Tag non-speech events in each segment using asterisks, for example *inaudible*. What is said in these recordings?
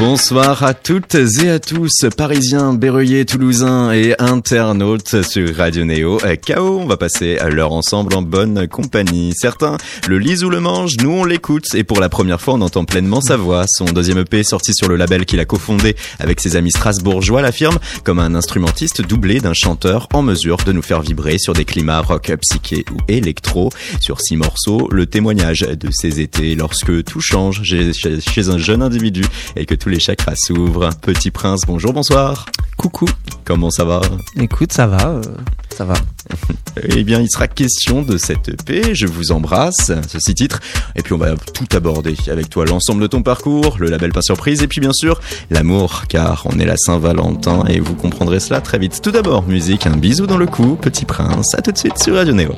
Bonsoir à toutes et à tous, parisiens, berruyers, toulousains et internautes sur Radio Néo. KO, on va passer l'heure ensemble en bonne compagnie. Certains le lisent ou le mangent, nous on l'écoute et pour la première fois on entend pleinement sa voix. Son deuxième EP sorti sur le label qu'il a cofondé avec ses amis strasbourgeois l'affirme comme un instrumentiste doublé d'un chanteur en mesure de nous faire vibrer sur des climats rock, psyché ou électro. Sur six morceaux, le témoignage de ces étés lorsque tout change chez un jeune individu et que tout les chakras s'ouvrent. Petit prince, bonjour, bonsoir. Coucou. Comment ça va? Écoute, ça va, euh, ça va. *laughs* eh bien, il sera question de cette EP, Je vous embrasse, ceci titre, et puis on va tout aborder avec toi, l'ensemble de ton parcours, le label pas surprise, et puis bien sûr, l'amour, car on est la Saint-Valentin, et vous comprendrez cela très vite. Tout d'abord, musique, un bisou dans le cou, Petit Prince, à tout de suite sur Radio Néo.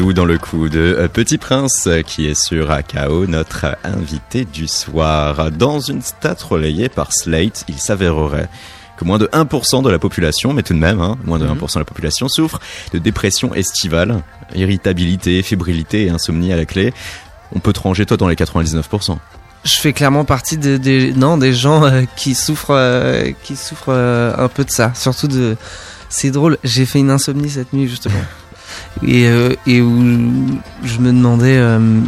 Dans le cou de euh, Petit Prince qui est sur AKO, notre invité du soir. Dans une stat relayée par Slate, il s'avérerait que moins de 1% de la population, mais tout de même, hein, moins de 1% mhm. de la population souffre de dépression estivale, irritabilité, fébrilité et insomnie à la clé. On peut te ranger toi dans les 99%. Je fais clairement partie des, non, des gens euh, qui souffrent, euh, qui souffrent un peu de ça. Surtout de, c'est drôle, j'ai fait une insomnie cette nuit justement. Et, euh, et où je me demandais euh,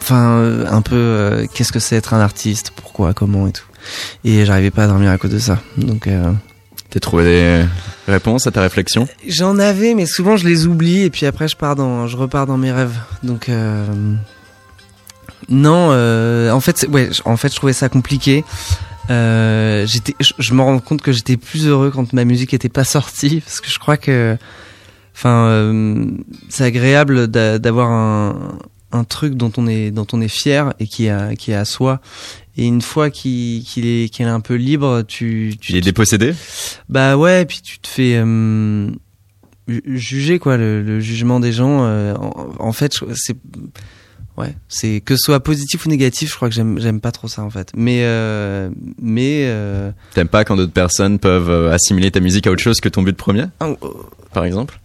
enfin euh, un peu qu'est-ce que c'est être un artiste pourquoi comment et tout. Et j'arrivais pas à dormir à cause de ça. Donc T'as trouvé des réponses à ta réflexion? J'en avais, mais souvent je les oublie et puis après je pars dans, je repars dans mes rêves. Donc non, en fait, ouais, en fait je trouvais ça compliqué. Euh, j'étais, je, je me rends compte que j'étais plus heureux quand ma musique était pas *laughs* sortie parce que je crois que, enfin, euh, c'est agréable d'a- d'avoir un, un truc dont on est dont on est fier et qui est à, qui est à soi. Et une fois qu'il est qu'il est un peu libre, tu tu Il est dépossédé? Bah ouais, puis tu te fais euh, ju- juger quoi, le, le jugement des gens. euh, en, en fait, c'est ouais, c'est que ce soit positif ou négatif, je crois que j'aime j'aime pas trop ça en fait. Mais euh, mais euh, T'aimes pas quand d'autres personnes peuvent euh, assimiler ta musique à autre chose que ton but premier, ah, par exemple?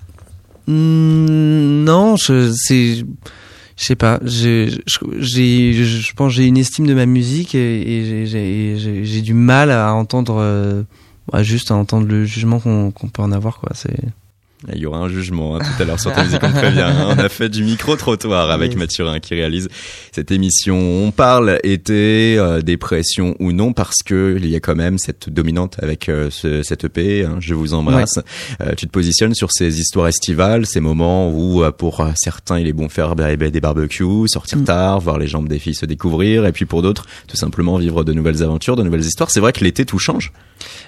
Hmm, non, je c'est je sais pas, j'ai je, pense j'ai une estime de ma musique et, j'ai- du mal à entendre euh, juste à entendre le jugement qu'on peut en avoir quoi, Il y aura un jugement hein, tout à l'heure sur ta musique, on prévient. hein. On a fait du micro-trottoir avec. Mathurin qui réalise cette émission. On parle été, euh, dépression ou non, parce que il y a quand même cette dominante avec euh, ce, cette EP, hein, Je vous embrasse. Euh, tu te positionnes sur ces histoires estivales, ces moments où euh, pour euh, certains il est bon faire bah, bah, des barbecues, sortir Mm. tard, voir les jambes des filles se découvrir, et puis pour d'autres, tout simplement vivre de nouvelles aventures, de nouvelles histoires. C'est vrai que l'été tout change.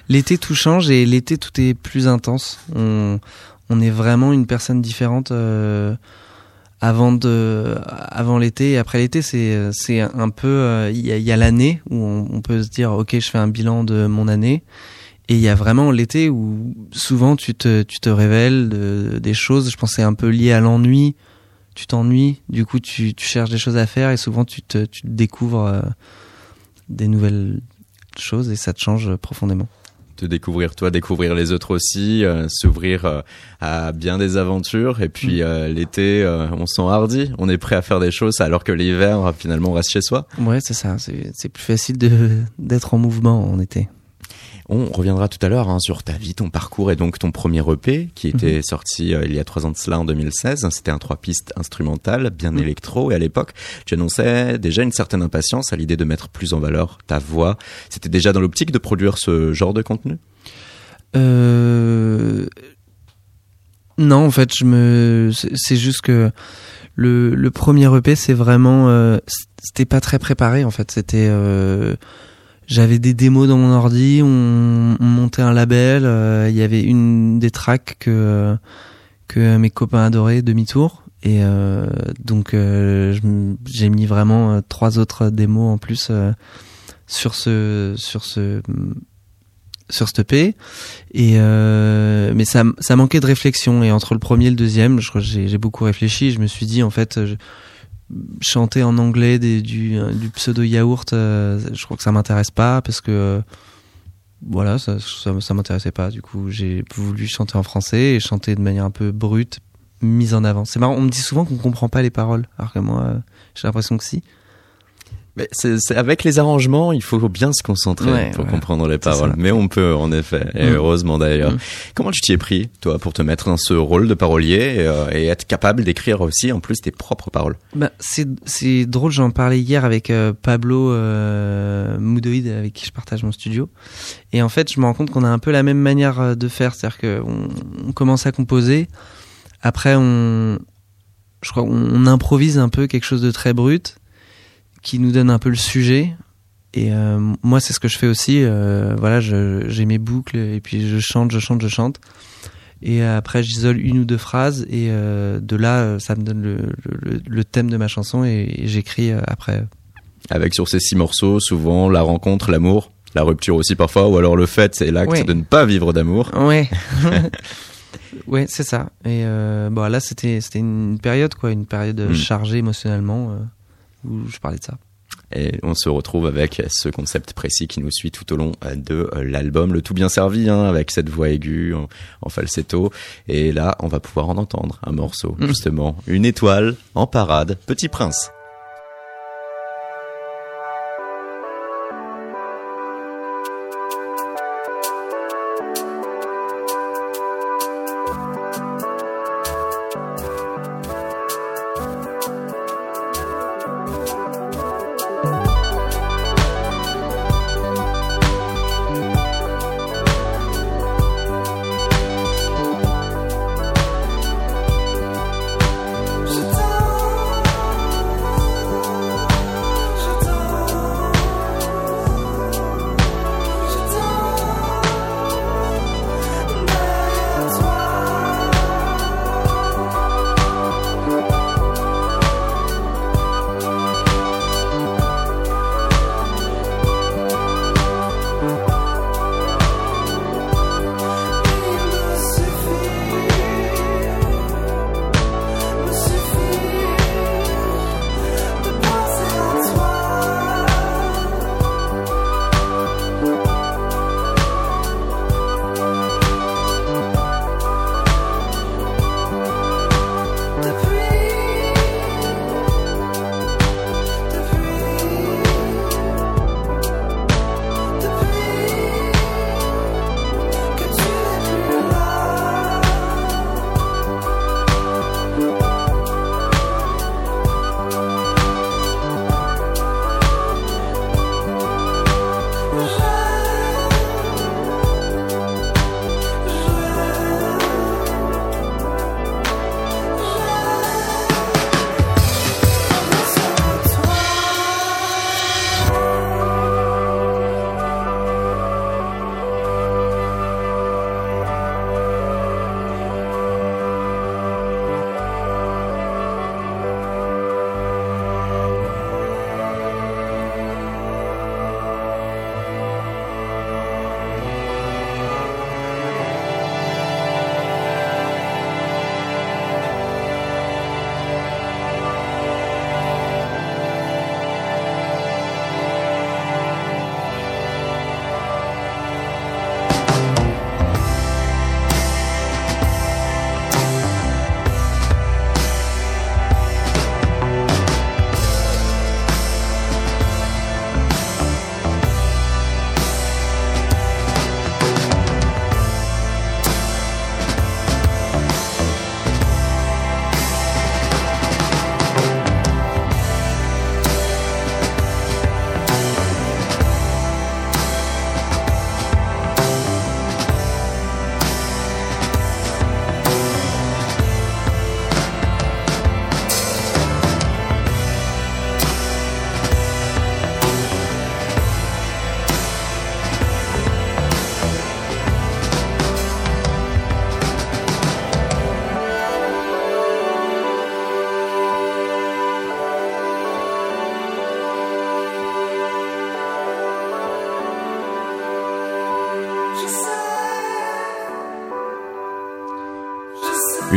L'été tout change et l'été tout est plus intense. On, est vraiment une personne différente euh, avant avant l'été et après l'été. C'est, un peu, euh, il y a, l'année où on, peut se dire, ok, je fais un bilan de mon année. Et il y a vraiment l'été où souvent tu te, tu te révèles de- des choses. Je pense c'est un peu lié à l'ennui. Tu t'ennuies, du coup tu, cherches des choses à faire et souvent tu te, tu découvres euh, des nouvelles choses et ça te change profondément. te découvrir toi, découvrir les autres aussi, euh, s'ouvrir euh, à bien des aventures. Et puis euh, l'été, on s'enhardit, on est prêt à faire des choses, alors que l'hiver, finalement, on reste chez soi. Ouais, c'est ça. C'est plus facile d'être en mouvement en été. On reviendra tout à l'heure hein, sur ta vie, ton parcours et donc ton premier EP qui était sorti euh, il y a trois ans de cela en 2016. C'était un trois pistes instrumental, bien Mhm. électro. Et à l'époque, tu annonçais déjà une certaine impatience à l'idée de mettre plus en valeur ta voix. C'était déjà dans l'optique de produire ce genre de contenu? Euh... Non, en fait, je me. c'est- C'est juste que le, le premier EP, c'est vraiment. euh, C'était pas très préparé en fait. C'était. J'avais des démos dans mon ordi, on, on montait un label. euh, Il y avait une des tracks que que mes copains adoraient, demi-tour. Et euh, donc euh, j'ai mis vraiment euh, trois autres démos en plus euh, sur ce sur ce sur cette EP. Et mais ça ça manquait de réflexion. Et entre le premier et le deuxième, j'ai beaucoup réfléchi. Je me suis dit en fait. Chanter en anglais du, pseudo yaourt, euh, je crois que ça m'intéresse pas parce que voilà, ça, ça, ça m'intéressait pas. Du coup, j'ai voulu chanter en français et chanter de manière un peu brute, mise en avant. C'est marrant, on me dit souvent qu'on comprend pas les paroles, alors que moi, euh, j'ai l'impression que si. Mais c'est c'est- avec les arrangements, il faut bien se concentrer Ouais, pour comprendre les paroles. ça. Mais on peut, en effet, et Mm. heureusement d'ailleurs. Mm. Comment tu t'y es pris, toi, pour te mettre dans ce rôle de parolier et, euh, et être capable d'écrire aussi, en plus, tes propres paroles? Bah, c'est c'est drôle, j'en parlais hier avec euh, Pablo euh, Moudoïd, avec qui je partage mon studio. Et en fait, je me rends compte qu'on a un peu la même manière euh, de faire, c'est-à-dire qu'on on commence à composer, après on, je crois, on improvise un peu quelque chose de très brut, qui nous donne un peu le sujet. Et euh, moi, c'est ce que je fais aussi. euh, voilà, j'ai mes boucles et puis je chante, je chante, je chante. Et après, j'isole une ou deux phrases et euh, de là, ça me donne le, le, le thème de ma chanson et, et j'écris après. Avec sur ces six morceaux, souvent, la rencontre, l'amour, la rupture aussi parfois, ou alors le fait, c'est l'acte Ouais. de ne pas vivre d'amour. Ouais. *laughs* *laughs* ouais, c'est ça. Et bon, là, c'était c'était une période quoi, une période Mm. chargée émotionnellement où je parlais de ça. Et on se retrouve avec ce concept précis qui nous suit tout au long euh, de euh, l'album. Le tout bien servi, hein, avec cette voix aiguë en, en falsetto. Et là, on va pouvoir en entendre un morceau, Mm. justement. Une étoile en parade, Petit Prince.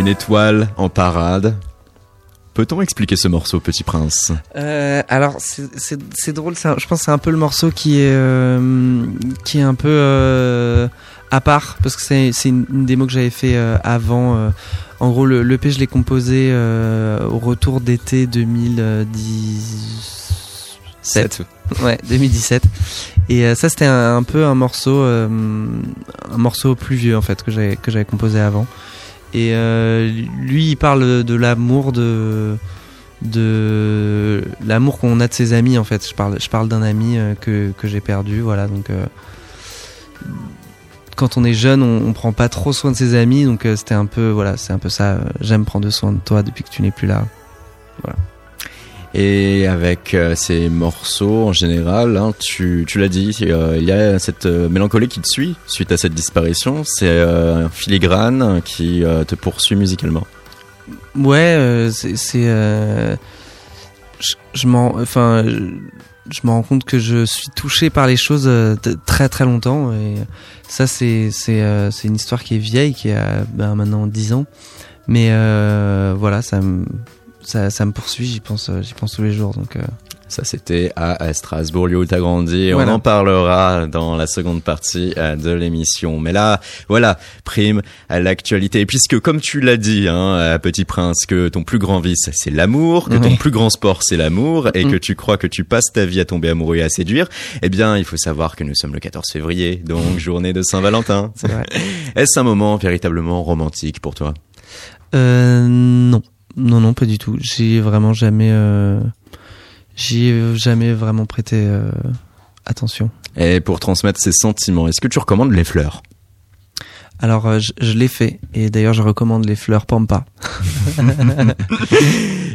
Étoile en parade. Peut-on expliquer ce morceau, Petit Prince? Euh, alors c'est- drôle, un- je pense que c'est un peu le morceau qui est euh, qui est un peu euh, à part parce que c'est une, une démo que j'avais fait avant. en gros, le l'EP je l'ai composé au retour d'été 2017. Ouais, 2017. Et ça c'était un, un peu un morceau un morceau plus vieux en fait que j'avais que j'avais composé avant. Et euh, lui il parle de l'amour de l'amour qu'on a de ses amis en fait. Je parle, d'un ami euh, que, j'ai perdu, voilà. Donc euh, quand on est jeune, on, on prend pas trop soin de ses amis, donc c'était un peu voilà, c'est un peu ça. J'aime prendre soin de toi depuis que tu n'es plus là. Et avec euh, ces morceaux, en général, hein, tu, l'as dit, euh, il y a cette euh, mélancolie qui te suit suite à cette disparition. C'est un filigrane qui te poursuit musicalement. Ouais, c'est, je, m'en, enfin, je, me rends compte que je suis touché par les choses très très longtemps et ça c'est une histoire qui est vieille, qui a ben, maintenant 10 ans, mais voilà, ça me ça, ça me poursuit, j'y pense euh, j'y pense tous les jours donc. euh, Ça, c'était à Strasbourg, lieu où t'as grandi. Voilà. On en parlera dans la seconde partie euh, de l'émission. Mais là, voilà, prime à l'actualité. Et puisque, comme tu l'as dit, hein, à Petit Prince, que ton plus grand vice, c'est l'amour, que ton plus grand sport, c'est l'amour, et Mm. que tu crois que tu passes ta vie à tomber amoureux et à séduire, eh bien, il faut savoir que nous sommes le 14 février, donc journée de Saint-Valentin. *laughs* Est-ce un moment véritablement romantique pour toi? Euh, non, non, non, pas du tout. J'ai vraiment jamais, euh, j'y ai jamais vraiment prêté euh, attention. Et pour transmettre ces sentiments, est-ce que tu recommandes les fleurs? Alors, euh, je, je l'ai fait et d'ailleurs, je recommande les fleurs Pampa. *laughs*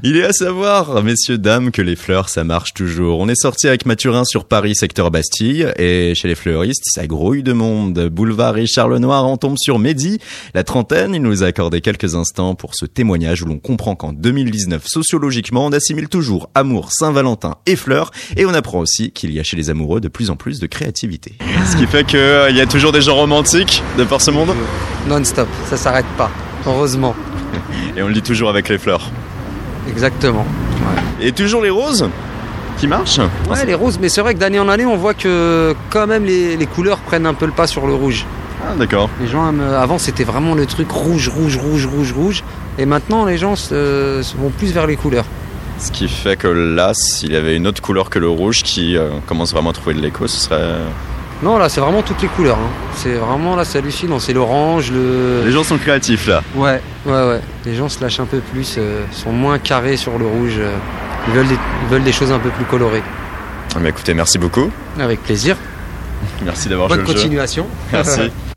Il est à savoir, messieurs, dames, que les fleurs, ça marche toujours. On est sorti avec Mathurin sur Paris, secteur Bastille, et chez les fleuristes, ça grouille de monde. Boulevard Richard Lenoir, on tombe sur Mehdi. La trentaine, il nous a accordé quelques instants pour ce témoignage où l'on comprend qu'en 2019, sociologiquement, on assimile toujours amour, Saint-Valentin et fleurs, et on apprend aussi qu'il y a chez les amoureux de plus en plus de créativité. Ce qui fait qu'il y a toujours des gens romantiques de par ce monde, Non-stop, ça s'arrête pas. Heureusement, et on le dit toujours avec les fleurs. Exactement. Et toujours les roses qui marchent? Ouais, les roses, mais c'est vrai que d'année en année, on voit que quand même les, les couleurs prennent un peu le pas sur le rouge. Ah, d'accord. Les gens aiment- avant, c'était vraiment le truc rouge, rouge, rouge, rouge, rouge. Et maintenant, les gens se, se vont plus vers les couleurs. Ce qui fait que là, s'il y avait une autre couleur que le rouge qui euh, commence vraiment à trouver de l'écho, ce serait. Non, là, c'est vraiment toutes les couleurs. hein. C'est vraiment, là, c'est hallucinant. C'est l'orange, le. Les gens sont créatifs là. Ouais, ouais, ouais. Les gens se lâchent un peu plus, euh, sont moins carrés sur le rouge. euh. Ils veulent, des, ils veulent des choses un peu plus colorées. Mais écoutez, merci beaucoup. Avec plaisir. *laughs* Merci d'avoir Bonne joué jeu. continuation. Merci. *laughs*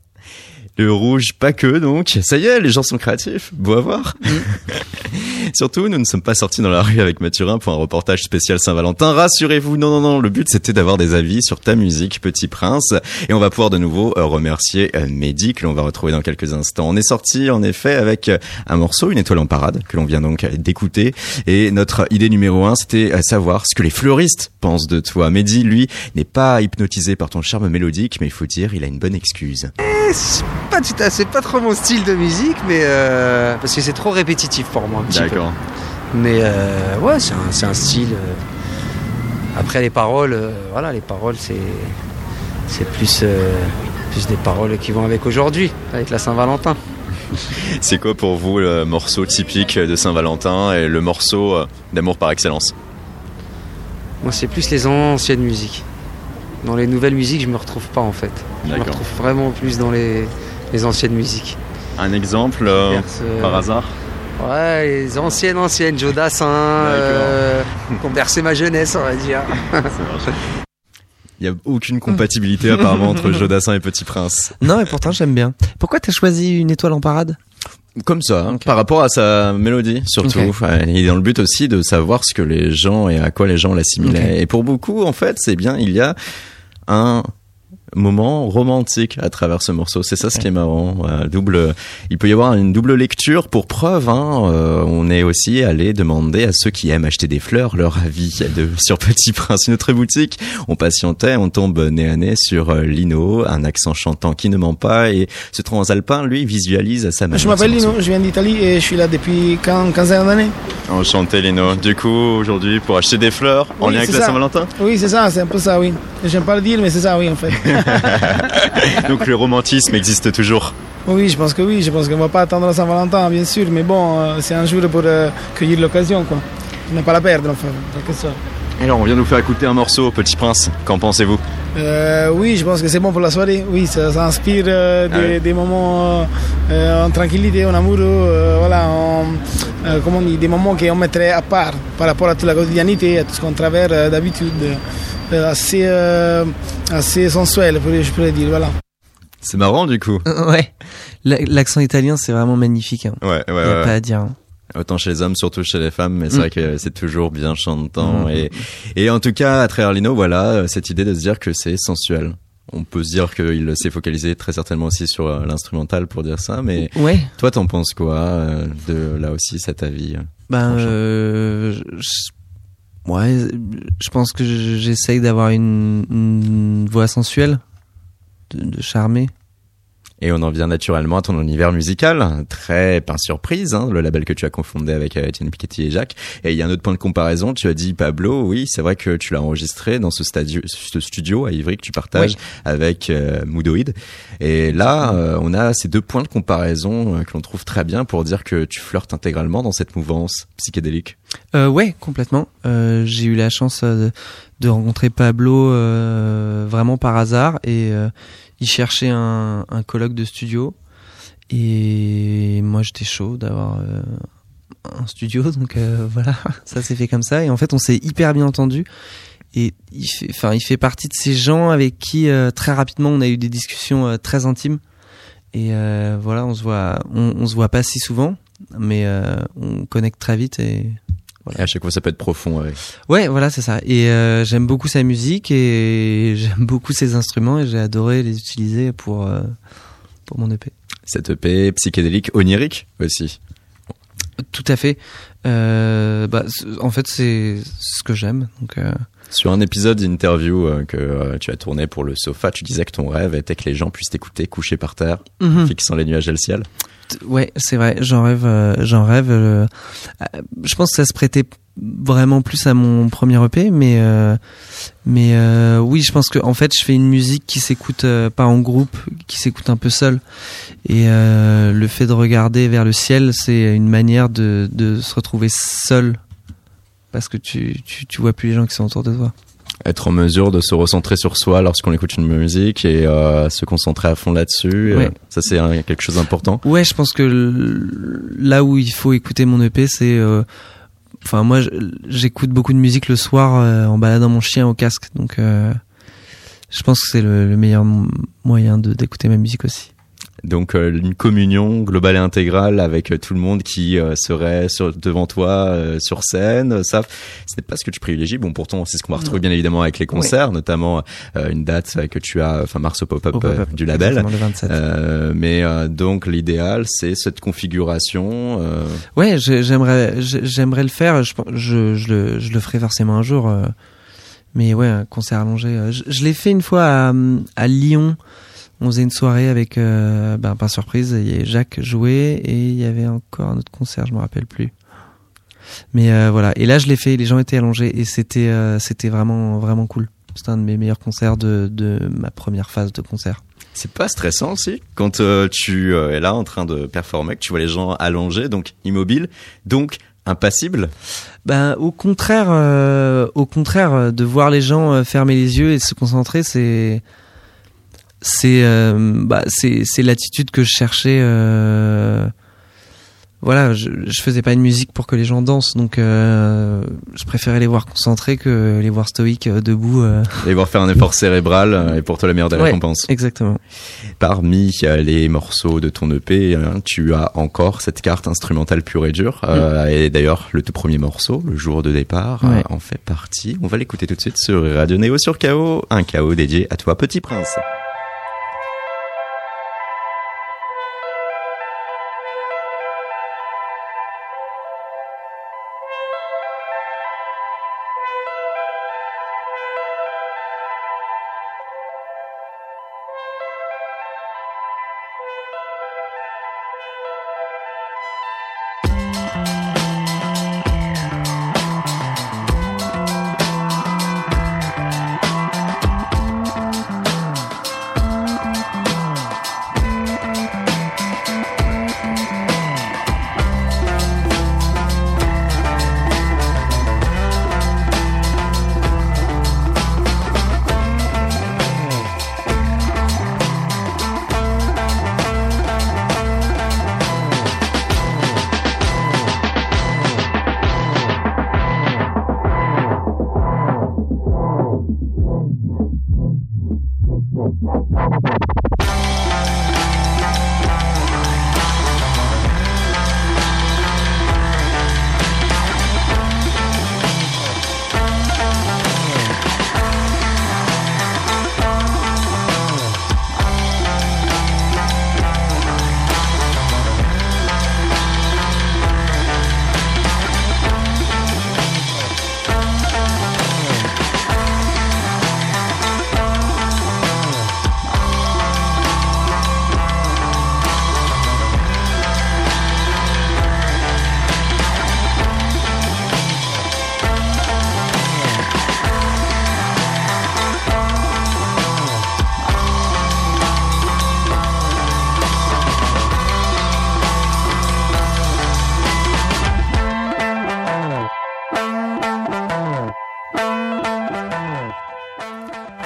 Le rouge, pas que donc. Ça y est, les gens sont créatifs. Beau à voir. *laughs* Surtout, nous ne sommes pas sortis dans la rue avec Mathurin pour un reportage spécial Saint-Valentin. Rassurez-vous, non, non, non. Le but, c'était d'avoir des avis sur ta musique, Petit Prince. Et on va pouvoir de nouveau euh, remercier euh, Mehdi, que l'on va retrouver dans quelques instants. On est sorti, en effet, avec euh, un morceau, une étoile en parade, que l'on vient donc d'écouter. Et notre idée numéro un, c'était savoir ce que les fleuristes pensent de toi. Mehdi, lui, n'est pas hypnotisé par ton charme mélodique, mais il faut dire, il a une bonne excuse. C'est pas, tout à- c'est pas trop mon style de musique, mais euh, parce que c'est trop répétitif pour moi un petit peu. Mais euh, ouais, c'est un, c'est un style. euh. Après les paroles, euh, voilà, les paroles c'est c'est plus euh, plus des paroles qui vont avec aujourd'hui, avec la Saint-Valentin. *laughs* C'est quoi pour vous le morceau typique de Saint-Valentin et le morceau euh, d'amour par excellence? Moi, c'est plus les anciennes musiques. Dans les nouvelles musiques, je me retrouve pas en fait. Je me D'accord. retrouve vraiment plus dans les, les anciennes musiques. Un exemple euh, euh, par hasard Ouais, les anciennes, anciennes, Joe Dassin, euh, qui ont bercé ma jeunesse, on va dire. *laughs* Il n'y a aucune compatibilité apparemment entre Jodassin et Petit Prince. Non, mais pourtant j'aime bien. Pourquoi t'as choisi une étoile en parade? Comme ça, hein, par rapport à sa mélodie surtout. Ok. Ouais, il est dans le but aussi de savoir ce que les gens et à quoi les gens l'assimilaient. Et pour beaucoup, en fait, c'est bien, il y a un moments romantiques à travers ce morceau. C'est ça ce qui est marrant. double, il peut y avoir une double lecture pour preuve. Hein, euh, on est aussi allé demander à ceux qui aiment acheter des fleurs leur avis *laughs* de, sur Petit Prince, une autre boutique. On patientait, on tombe nez à nez sur euh, Lino, un accent chantant qui ne ment pas et ce transalpin, lui, visualise à sa manière. Je m'appelle Lino, je viens d'Italie et je suis là depuis 15 d'années. Enchanté Lino. Du coup, aujourd'hui, pour acheter des fleurs en lien avec la Saint-Valentin Oui, c'est ça, c'est un peu ça, oui. J'aime pas le dire, mais c'est ça, oui, en fait. *laughs* Donc le romantisme existe toujours oui, je pense que oui. Je pense qu'on ne va pas attendre la Saint-Valentin, bien sûr. Mais bon, euh, c'est un jour pour euh, cueillir l'occasion. Quoi. On n'a pas la perdre, enfin, quelque sorte. Alors, on vient de nous faire écouter un morceau, Petit Prince. Qu'en pensez-vous euh, Oui, je pense que c'est bon pour la soirée. Oui, ça, inspire ah des, moments en tranquillité, en amour, voilà, comment on dit, des moments qu'on mettrait à part par rapport à toute la quotidianité, à tout ce qu'on traverse d'habitude. assez, assez sensuel, je pourrais dire. Voilà. C'est marrant du coup. *laughs* ouais. L'accent italien, c'est vraiment magnifique. Hein. Ouais, ouais, a pas à dire. Hein. Autant chez les hommes, surtout chez les femmes, mais c'est mm. vrai que c'est toujours bien chantant. Mm. Et, et en tout cas, à travers Lino, voilà, cette idée de se dire que c'est sensuel. On peut se dire qu'il s'est focalisé très certainement aussi sur euh, l'instrumental pour dire ça, mais ouais. toi, t'en penses quoi euh, de là aussi cet avis euh, Ben, euh, je, ouais, je pense que j'essaye d'avoir une, une, voix sensuelle, de, de charmer. Et on en vient naturellement à ton univers musical, très pas surprise, hein, le label que tu as confondé avec euh, Etienne Piketty et Jacques. Et il y a un autre point de comparaison, tu as dit Pablo, oui, c'est vrai que tu l'as enregistré dans ce, ce, studio à Ivry que tu partages avec euh, Moodoid. Et là, euh, on a ces deux points de comparaison que l'on trouve très bien pour dire que tu flirtes intégralement dans cette mouvance psychédélique. Euh, ouais, complètement. J'ai eu la chance de, de rencontrer Pablo vraiment par hasard et il cherchait un, un colloque de studio. Et moi j'étais chaud d'avoir euh, un studio. *laughs* Donc euh, voilà ça s'est fait comme ça. Et en fait on s'est hyper bien entendu. Et il fait enfin il fait partie de ces gens avec qui euh, très rapidement on a eu des discussions très intimes. Et voilà on se voit on, on, se voit pas si souvent mais on connecte très vite et et à chaque fois, ça peut être profond. Ouais, ouais voilà, c'est ça. Et euh, j'aime beaucoup sa musique et *laughs* j'aime beaucoup ses instruments et j'ai adoré les utiliser pour, euh, pour mon EP. Cette EP psychédélique, onirique aussi. Tout à fait. Euh, bah, en fait, c'est ce que j'aime. Donc. Sur un épisode d'interview euh, que tu as tourné pour le sofa, tu disais que ton rêve était que les gens puissent t'écouter couché par terre, mhm. fixant les nuages et le ciel ouais, c'est vrai. J'en rêve. Euh, j'en rêve. Euh, je pense que ça se prêtait vraiment plus à mon premier EP, mais euh, mais oui, je pense que en fait, je fais une musique qui s'écoute pas en groupe, qui s'écoute un peu seul. Et le fait de regarder vers le ciel, c'est une manière de de se retrouver seul parce que tu tu tu vois plus les gens qui sont autour de toi être en mesure de se recentrer sur soi lorsqu'on écoute une musique et euh, se concentrer à fond là-dessus. Euh, ça, c'est quelque chose d'important. Ouais, je pense que là où il faut écouter mon EP, c'est... Euh, enfin, moi, j'écoute beaucoup de musique le soir en baladant mon chien au casque. Donc, je pense que c'est le, le meilleur moyen d'écouter ma musique aussi. Donc euh, une communion globale et intégrale avec euh, tout le monde qui euh, serait sur, devant toi sur scène. Ça, ce n'est pas ce que tu privilégies. Bon, pourtant, c'est ce qu'on va retrouver bien évidemment avec les concerts, notamment une date que tu as, enfin mars au pop-up du label. mais donc l'idéal, c'est cette configuration. Ouais, j'aimerais, j'aimerais le faire. Je, je, je, le, je le ferai forcément un jour. mais ouais, un concert allongé. Je, je l'ai fait une fois à, à Lyon on faisait une soirée avec, euh, ben, pas surprise, il y Jacques jouait et il y avait encore un autre concert, je me rappelle plus. Mais euh, voilà, et là je l'ai fait, les gens étaient allongés et c'était euh, c'était vraiment vraiment cool. C'était un de mes meilleurs concerts de, de ma première phase de concert. C'est pas stressant aussi quand tu es là en train de performer, que tu vois les gens allongés, donc immobiles, donc impassibles? Ben au contraire, au contraire, de voir les gens fermer les yeux et se concentrer, c'est c'est euh, bah, c'est c'est l'attitude que je cherchais euh, voilà je, je faisais pas une musique pour que les gens dansent donc euh, je préférais les voir concentrés que les voir stoïques debout les voir faire un effort cérébral et pour toi la meilleure des récompenses. exactement. Parmi les morceaux de ton EP hein, tu as encore cette carte instrumentale pure et dure mm. et d'ailleurs le tout premier morceau le jour de départ en fait partie. On va l'écouter tout de suite sur Radio Néo sur KO un KO dédié à toi Petit Prince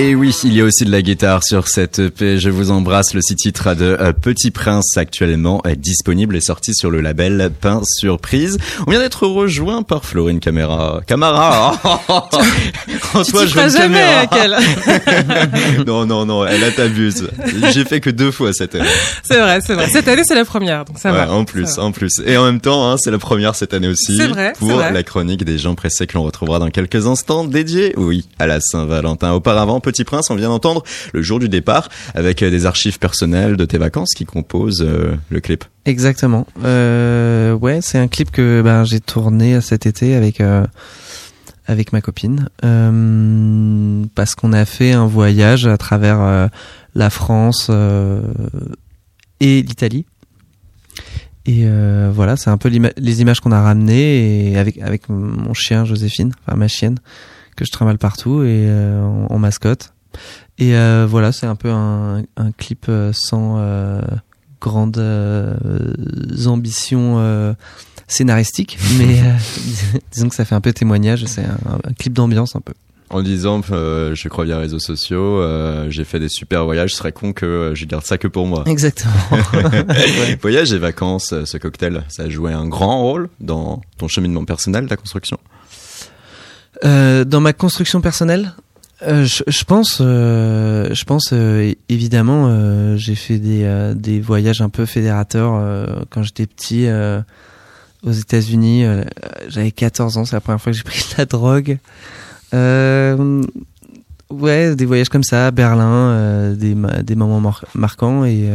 Et oui, il y a aussi de la guitare sur cette EP. Je vous embrasse. Le six titre de euh, Petit Prince actuellement est disponible et sorti sur le label Pain Surprise. On vient d'être rejoint par Florine Camera. Camara. *laughs* en toi, je jamais caméra. *laughs* non, non, non, elle a t'abuse. J'ai fait que deux fois cette année. C'est vrai, c'est vrai. Cette année, c'est la première, donc ça ouais, va. En plus, en plus. Et en même temps, hein, c'est la première cette année aussi. C'est vrai. Pour vrai. la chronique des gens pressés que l'on retrouvera dans quelques instants, dédiée, oui, à la Saint-Valentin. Auparavant, Petit Prince, on vient d'entendre le jour du départ avec euh, des archives personnelles de tes vacances qui composent euh, le clip. Exactement. Euh, ouais, c'est un clip que ben, j'ai tourné cet été avec avec ma copine parce qu'on a fait un voyage à travers la France et l'Italie. Et voilà, c'est un peu les images qu'on a ramenées avec avec mon chien Joséphine, enfin ma chienne que je trimballe partout et euh, en, en, mascotte. Et euh, voilà, c'est un peu un, un clip sans euh, grandes euh, ambitions scénaristiques, *laughs* mais *laughs* disons que ça fait un peu témoignage. C'est un, un, clip d'ambiance un peu. En disant, euh, je crois via réseaux sociaux, euh, j'ai fait des super voyages. Ce serait con que je garde ça que pour moi. Exactement. *laughs* ouais. Voyage et vacances, ce cocktail, ça a joué un grand rôle dans ton cheminement personnel, ta construction? Euh, dans ma construction personnelle, euh, je, pense, euh, je pense évidemment, j'ai fait des, des voyages un peu fédérateurs quand j'étais petit aux États-Unis. J'avais 14 ans, c'est la première fois que j'ai *laughs* pris de la drogue. ouais, des voyages comme ça, Berlin, des, des moments mar marquants et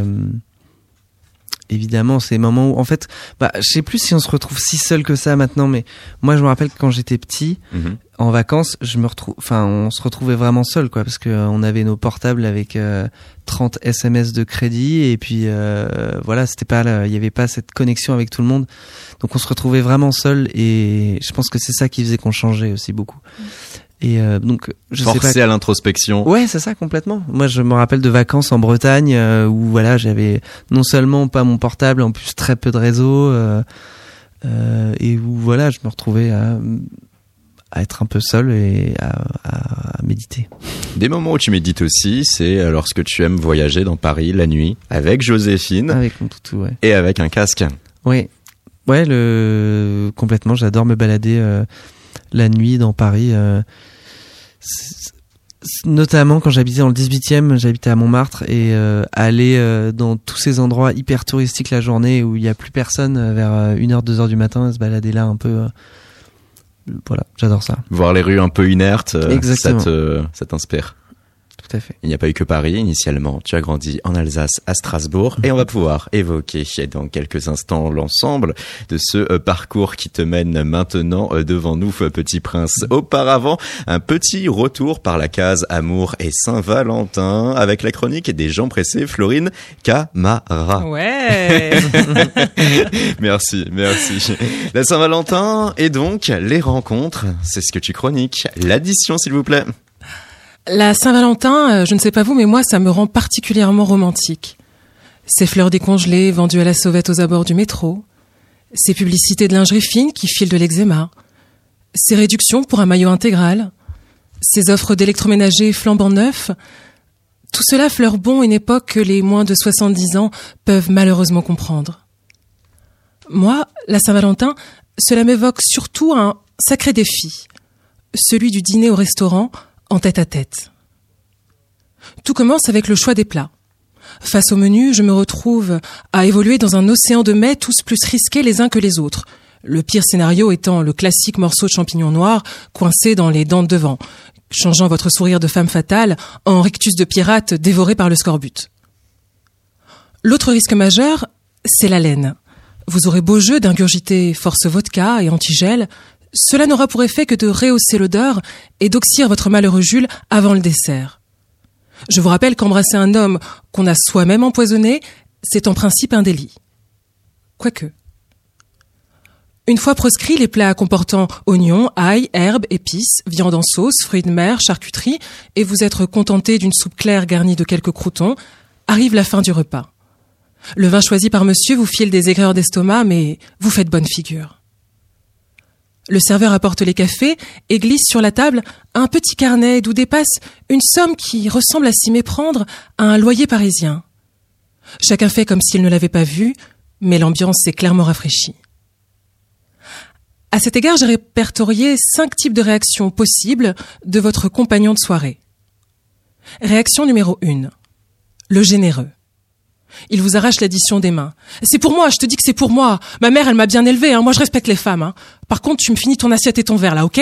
évidemment ces moments où en fait bah je sais plus si on se retrouve si seul que ça maintenant mais moi je me rappelle que quand j'étais petit mm -hmm. en vacances je me retrouve enfin on se retrouvait vraiment seul quoi parce que euh, on avait nos portables avec euh, 30 SMS de crédit et puis euh, voilà c'était pas il y avait pas cette connexion avec tout le monde. Donc on se retrouvait vraiment seul et je pense que c'est ça qui faisait qu'on changeait aussi beaucoup et euh, donc, je Forcé sais pas... à l'introspection. Ouais, c'est ça complètement. Moi, je me rappelle de vacances en Bretagne euh, où voilà, j'avais non seulement pas mon portable, en plus très peu de réseau, euh, et où voilà, je me retrouvais à, à être un peu seul et à, à, méditer. Des moments où tu médites aussi, c'est lorsque tu aimes voyager dans Paris la nuit avec Joséphine. Avec mon toutou, ouais. Et avec un casque. Oui, ouais, le complètement. J'adore me balader la nuit dans Paris. Euh, notamment quand j'habitais dans le 18e, j'habitais à Montmartre et euh, aller euh, dans tous ces endroits hyper touristiques la journée où il n'y a plus personne vers 1h, 2h du matin, se balader là un peu. Voilà, j'adore ça. Voir les rues un peu inertes, ça t'inspire. Tout à fait. Il n'y a pas eu que Paris initialement. Tu as grandi en Alsace, à Strasbourg, et on va pouvoir évoquer dans quelques instants l'ensemble de ce parcours qui te mène maintenant devant nous, Petit Prince. Auparavant, un petit retour par la case Amour et Saint-Valentin avec la chronique des gens pressés, Florine Camara. Ouais. *laughs* *laughs* merci, merci. La Saint-Valentin et donc les rencontres, c'est ce que tu chroniques. L'addition, s'il vous plaît. La Saint-Valentin, je ne sais pas vous, mais moi, ça me rend particulièrement romantique. Ces fleurs décongelées vendues à la sauvette aux abords du métro, ces publicités de lingerie fine qui filent de l'eczéma, ces réductions pour un maillot intégral, ces offres d'électroménager flambant neufs, tout cela fleure bon une époque que les moins de 70 ans peuvent malheureusement comprendre. Moi, la Saint-Valentin, cela m'évoque surtout un sacré défi, celui du dîner au restaurant en tête à tête. Tout commence avec le choix des plats. Face au menu, je me retrouve à évoluer dans un océan de mets tous plus risqués les uns que les autres. Le pire scénario étant le classique morceau de champignon noir coincé dans les dents de devant, changeant votre sourire de femme fatale en rictus de pirate dévoré par le scorbut. L'autre risque majeur, c'est la laine. Vous aurez beau jeu d'ingurgiter force vodka et antigel, cela n'aura pour effet que de rehausser l'odeur et d'oxyre votre malheureux Jules avant le dessert. Je vous rappelle qu'embrasser un homme qu'on a soi-même empoisonné, c'est en principe un délit. Quoique. Une fois proscrits les plats comportant oignons, ail, herbes, épices, viande en sauce, fruits de mer, charcuterie, et vous être contenté d'une soupe claire garnie de quelques croutons, arrive la fin du repas. Le vin choisi par monsieur vous file des aigreurs d'estomac, mais vous faites bonne figure. Le serveur apporte les cafés et glisse sur la table un petit carnet d'où dépasse une somme qui ressemble à s'y méprendre à un loyer parisien. Chacun fait comme s'il ne l'avait pas vu, mais l'ambiance s'est clairement rafraîchie. À cet égard, j'ai répertorié cinq types de réactions possibles de votre compagnon de soirée. Réaction numéro 1. Le généreux. Il vous arrache l'addition des mains. C'est pour moi, je te dis que c'est pour moi. Ma mère, elle m'a bien élevé, hein. moi je respecte les femmes. Hein. Par contre, tu me finis ton assiette et ton verre là, ok?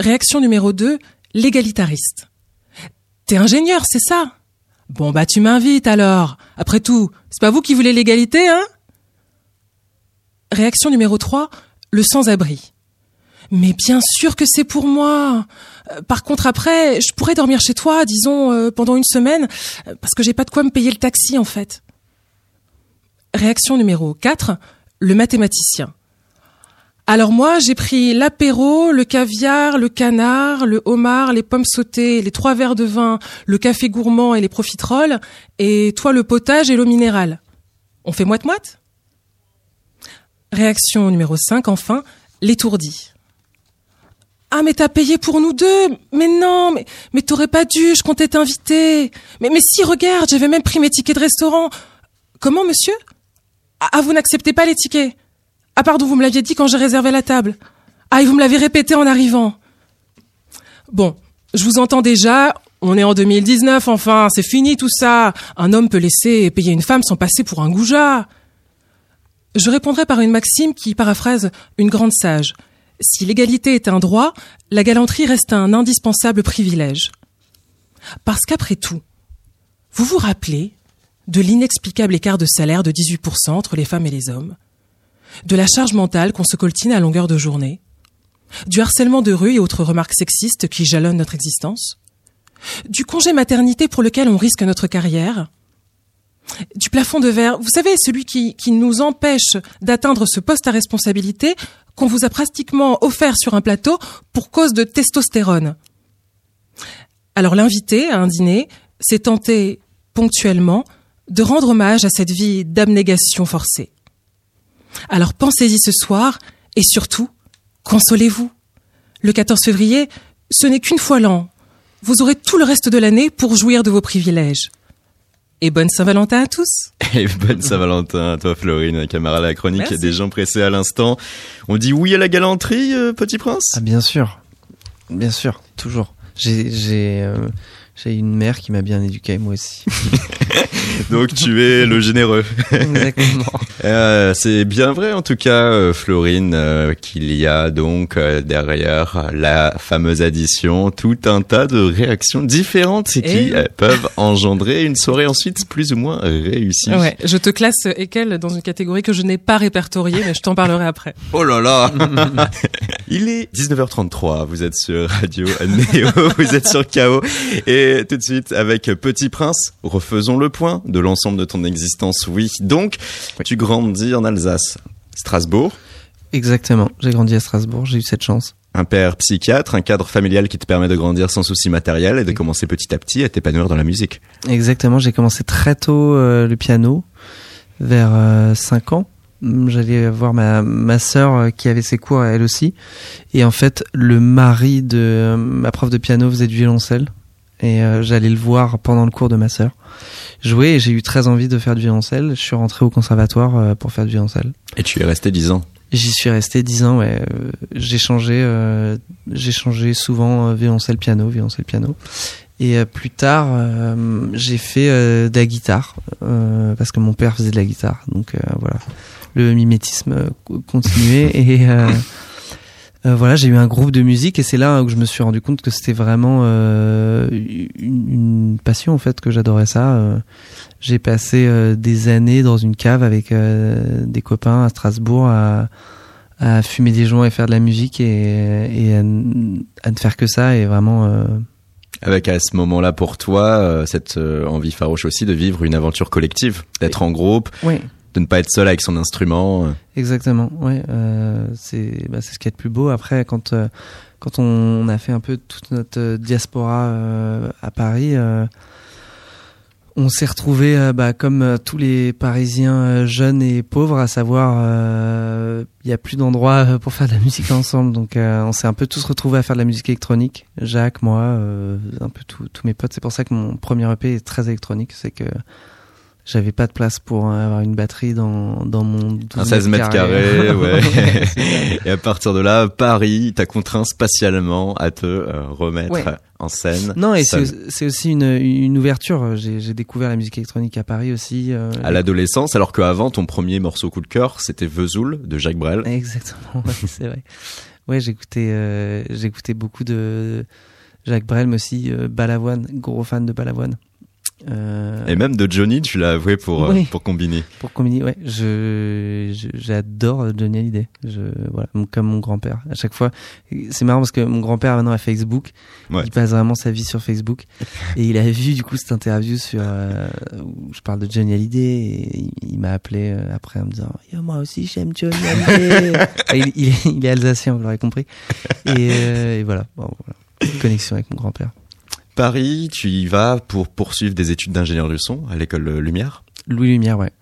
Réaction numéro 2, l'égalitariste. T'es ingénieur, c'est ça? Bon bah tu m'invites alors. Après tout, c'est pas vous qui voulez l'égalité, hein? Réaction numéro 3, le sans-abri. Mais bien sûr que c'est pour moi. Euh, par contre, après, je pourrais dormir chez toi, disons, euh, pendant une semaine, euh, parce que j'ai pas de quoi me payer le taxi, en fait. Réaction numéro 4, le mathématicien. Alors moi, j'ai pris l'apéro, le caviar, le canard, le homard, les pommes sautées, les trois verres de vin, le café gourmand et les profiteroles, et toi le potage et l'eau minérale. On fait moite-moite? Réaction numéro 5, enfin, l'étourdi. Ah mais t'as payé pour nous deux Mais non, mais t'aurais pas dû, je comptais t'inviter. Mais mais si, regarde, j'avais même pris mes tickets de restaurant. Comment, monsieur? Ah, ah, vous n'acceptez pas les tickets? Ah pardon, vous me l'aviez dit quand j'ai réservé la table. Ah, et vous me l'avez répété en arrivant. Bon, je vous entends déjà, on est en 2019, enfin, c'est fini tout ça. Un homme peut laisser payer une femme sans passer pour un goujat. Je répondrai par une maxime qui paraphrase une grande sage. Si l'égalité est un droit, la galanterie reste un indispensable privilège. Parce qu'après tout, vous vous rappelez de l'inexplicable écart de salaire de 18% entre les femmes et les hommes, de la charge mentale qu'on se coltine à longueur de journée, du harcèlement de rue et autres remarques sexistes qui jalonnent notre existence, du congé maternité pour lequel on risque notre carrière, du plafond de verre, vous savez, celui qui, nous empêche d'atteindre ce poste à responsabilité qu'on vous a pratiquement offert sur un plateau pour cause de testostérone. Alors l'invité à un dîner s'est tenté ponctuellement de rendre hommage à cette vie d'abnégation forcée. Alors pensez-y ce soir et surtout, consolez-vous. Le 14 février, ce n'est qu'une fois l'an. Vous aurez tout le reste de l'année pour jouir de vos privilèges. Et bonne Saint-Valentin à tous. Et bonne Saint-Valentin à toi, Florine, camarade à la chronique des gens pressés à l'instant. On dit oui à la galanterie, euh, petit prince? Ah bien sûr, bien sûr, toujours. J'ai, j'ai, euh, j'ai une mère qui m'a bien éduqué, moi aussi. *laughs* *laughs* Donc tu es le généreux. Exactement. *laughs* Euh, c'est bien vrai en tout cas, euh, Florine, euh, qu'il y a donc euh, derrière la fameuse addition tout un tas de réactions différentes et qui peuvent engendrer une soirée ensuite plus ou moins réussie. Ouais, je te classe Ekel dans une catégorie que je n'ai pas répertoriée, mais je t'en parlerai après. Oh là là Il est 19h33, vous êtes sur Radio Néo, vous êtes sur KO et tout de suite avec Petit Prince, refaisons le point de l'ensemble de ton existence, oui. Donc, tu grandis en Alsace, Strasbourg. Exactement, j'ai grandi à Strasbourg, j'ai eu cette chance. Un père psychiatre, un cadre familial qui te permet de grandir sans souci matériel et de commencer petit à petit à t'épanouir dans la musique. Exactement, j'ai commencé très tôt euh, le piano, vers 5 euh, ans. J'allais voir ma, ma sœur euh, qui avait ses cours elle aussi. Et en fait, le mari de ma prof de piano faisait du violoncelle. Et j'allais le voir pendant le cours de ma sœur jouer et j'ai eu très envie de faire du violoncelle. Je suis rentré au conservatoire euh, pour faire du violoncelle. Et tu es resté dix ans? J'y suis resté dix ans, ouais. Euh, j'ai changé, euh, j'ai changé souvent violoncelle piano, violoncelle piano. Et plus tard, j'ai fait de la guitare parce que mon père faisait de la guitare. Donc voilà, le mimétisme continuait et *laughs* euh, voilà, j'ai eu un groupe de musique et c'est là où je me suis rendu compte que c'était vraiment euh, une, passion en fait que j'adorais ça. Euh, j'ai passé des années dans une cave avec des copains à Strasbourg à, à, fumer des joints et faire de la musique et, et à, ne faire que ça et vraiment. Avec à ce moment-là pour toi cette envie farouche aussi de vivre une aventure collective, d'être en groupe, oui de ne pas être seul avec son instrument. Euh. Exactement, ouais. Euh, c'est bah, ce qui est le plus beau. Après, quand, euh, quand on, a fait un peu toute notre diaspora à Paris, on s'est retrouvé bah, comme tous les Parisiens jeunes et pauvres, à savoir il y a plus d'endroits pour faire de la musique ensemble, donc on s'est un peu tous retrouvés à faire de la musique électronique. Jacques, moi, un peu tous mes potes. C'est pour ça que mon premier EP est très électronique, c'est que j'avais pas de place pour avoir une batterie dans, dans mon un 16 mètres carrés, *laughs* ouais. *laughs* et à partir de là, Paris t'a contraint spatialement à te euh, remettre en scène. Non, et c'est aussi une, une ouverture. J'ai découvert la musique électronique à Paris aussi. Euh, à l'adolescence, alors qu'avant, ton premier morceau coup de cœur, c'était Vesoul de Jacques Brel. Exactement, c'est vrai. Ouais, j'écoutais euh, j'écoutais beaucoup de Jacques Brel, mais aussi Balavoine, gros fan de Balavoine. Euh... Et même de Johnny, tu l'as avoué pour euh, pour combiner. Pour combiner, ouais. Je j'adore Johnny Hallyday. Je voilà, comme mon grand-père. À chaque fois, c'est marrant parce que mon grand-père maintenant a Facebook. Il passe vraiment sa vie sur Facebook et il a vu du coup cette interview sur euh, où je parle de Johnny Hallyday et il, m'a appelé après en me disant moi aussi j'aime Johnny Hallyday. *laughs* il, il, est, il, est, alsacien, vous l'aurez compris. Et, et voilà, bon, voilà. connexion avec mon grand-père. Paris, tu y vas pour poursuivre des études d'ingénieur du son à l'école Lumière? Louis Lumière, ouais.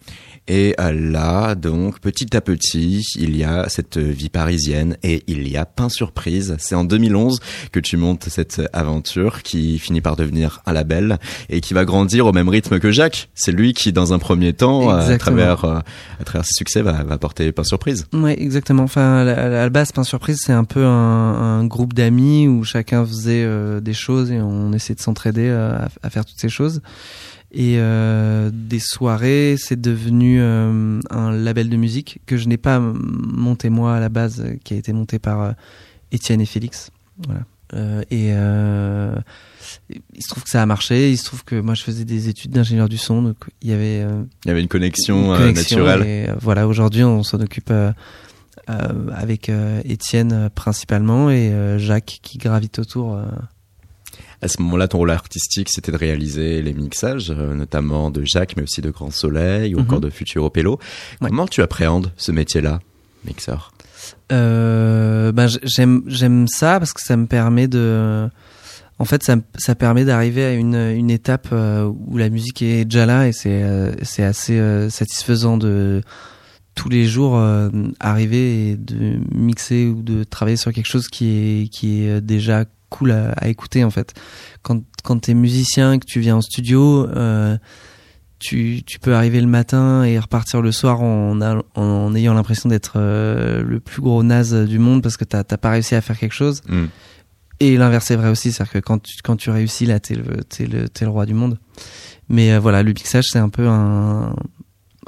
Et là, donc, petit à petit, il y a cette vie parisienne et il y a Pain Surprise. C'est en 2011 que tu montes cette aventure qui finit par devenir un label et qui va grandir au même rythme que Jacques. C'est lui qui, dans un premier temps, à travers, euh, à travers ses succès, va, va porter Pain Surprise. Oui, exactement. Enfin, à la base, Pain Surprise, c'est un peu un, groupe d'amis où chacun faisait euh, des choses et on essayait de s'entraider euh, à, faire toutes ces choses. Et euh, des soirées, c'est devenu euh, un label de musique que je n'ai pas monté moi à la base, qui a été monté par euh, Étienne et Félix. Voilà. Euh, et il se trouve que ça a marché. Il se trouve que moi je faisais des études d'ingénieur du son, donc il y avait il y avait une connexion, une connexion naturelle. Et, voilà, aujourd'hui on s'en occupe avec Étienne principalement et Jacques qui gravite autour à ce moment-là, ton rôle artistique, c'était de réaliser les mixages, euh, notamment de Jacques, mais aussi de Grand Soleil ou encore mhm. de Futuro Pello. Comment tu appréhendes ce métier-là, mixeur? Euh, ben, j'aime j'aime ça parce que ça me permet de en fait ça, ça permet d'arriver à une, une étape euh, où la musique est déjà là et c'est c'est assez satisfaisant de tous les jours arriver et de mixer ou de travailler sur quelque chose qui est qui est déjà cool à, écouter en fait. Quand quand t'es musicien, que tu viens en studio, euh, tu, tu peux arriver le matin et repartir le soir en, en, ayant l'impression d'être euh, le plus gros naze du monde parce que t'as pas réussi à faire quelque chose. Mm. Et l'inverse est vrai aussi, c'est-à-dire que quand tu, quand tu réussis là, t'es le, es le, le roi du monde. Mais euh, voilà, le mixage c'est un peu un,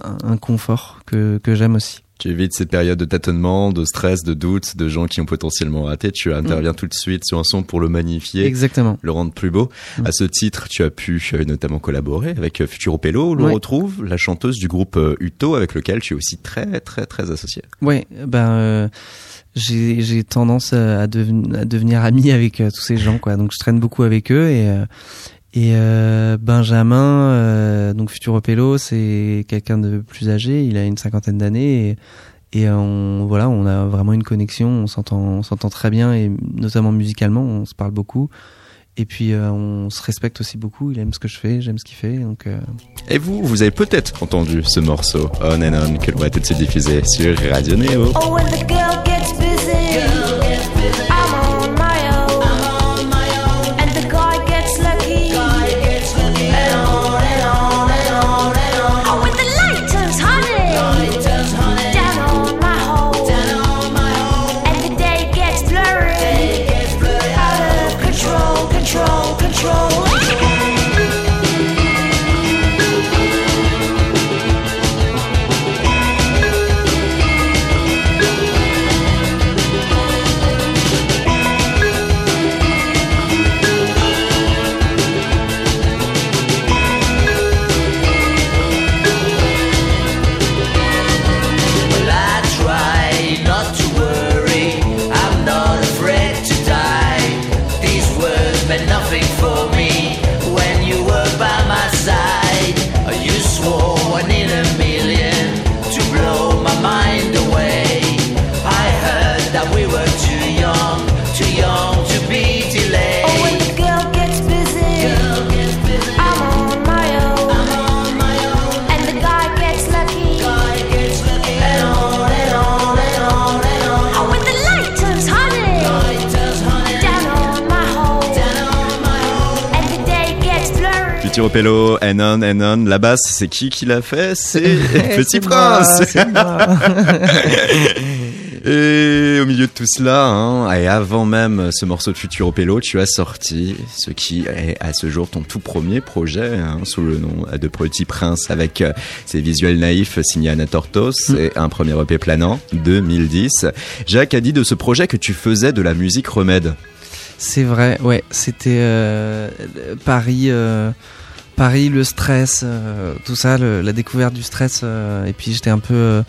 un confort que, que j'aime aussi. Tu évites ces périodes de tâtonnement, de stress, de doute, de gens qui ont potentiellement raté. Tu interviens mm. tout de suite sur un son pour le magnifier, Exactement. le rendre plus beau. Mm. À ce titre, tu as pu euh, notamment collaborer avec euh, Futuro Pello, où l'on retrouve la chanteuse du groupe euh, Uto, avec lequel tu es aussi très très très associé. Oui, ben j'ai tendance à, devenir ami avec tous ces gens, quoi. Donc je traîne beaucoup avec eux et et euh, Benjamin, euh, donc Futuro Pello, c'est quelqu'un de plus âgé, il a une cinquantaine d'années et, et on voilà, on a vraiment une connexion, on s'entend, on s'entend très bien et notamment musicalement, on se parle beaucoup. Et puis euh, on se respecte aussi beaucoup. Il aime ce que je fais, j'aime ce qu'il fait. Donc. Euh. Et vous, vous avez peut-être entendu ce morceau On and On que l'on va tout de suite diffuser sur Radio Neo. Oh, Futuropello, Enon, Enon. La basse, c'est qui qui l'a fait? C'est *laughs* *laughs* Petit Prince. *laughs* Et au milieu de tout cela, hein, et avant même ce morceau de Futuropello, tu as sorti ce qui est à ce jour ton tout premier projet hein, sous le nom de Petit Prince avec euh, ses visuels naïfs signés Anna Tortos mm. et un premier EP planant 2010. Jacques a dit de ce projet que tu faisais de la musique remède. C'est vrai, ouais, c'était euh, Paris. Euh, Paris, le stress, tout ça, la découverte du stress, et puis j'étais un peu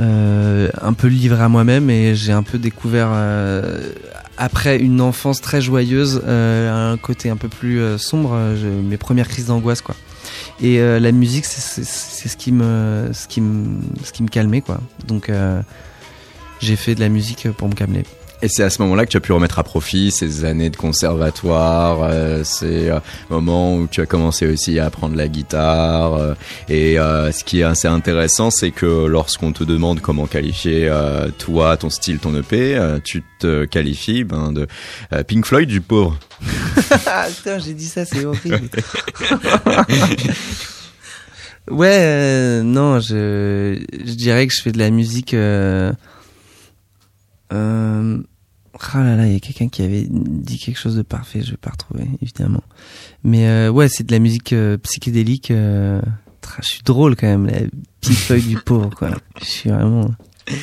euh, un peu livré à moi-même et j'ai un peu découvert euh, après une enfance très joyeuse euh, un côté un peu plus sombre mes premières crises d'angoisse et la musique c'est ce qui me ce ce qui me calmait quoi. Donc j'ai fait de la musique pour me calmer et c'est à ce moment-là que tu as pu remettre à profit ces années de conservatoire, euh, ces euh, moments où tu as commencé aussi à apprendre la guitare. Euh, et ce qui est assez intéressant, c'est que lorsqu'on te demande comment qualifier toi, ton style, ton EP, tu te qualifies ben, de Pink Floyd du pauvre. *laughs* ah, putain, j'ai dit ça, c'est horrible. *laughs* ouais, non, je, je dirais que je fais de la musique. Euh, ah là là, il y a quelqu'un qui avait dit quelque chose de parfait, je vais pas retrouver, évidemment. Mais euh, ouais, c'est de la musique euh, psychédélique. Euh, je suis drôle quand même, la petite feuille du pauvre, quoi. Je suis vraiment. *laughs*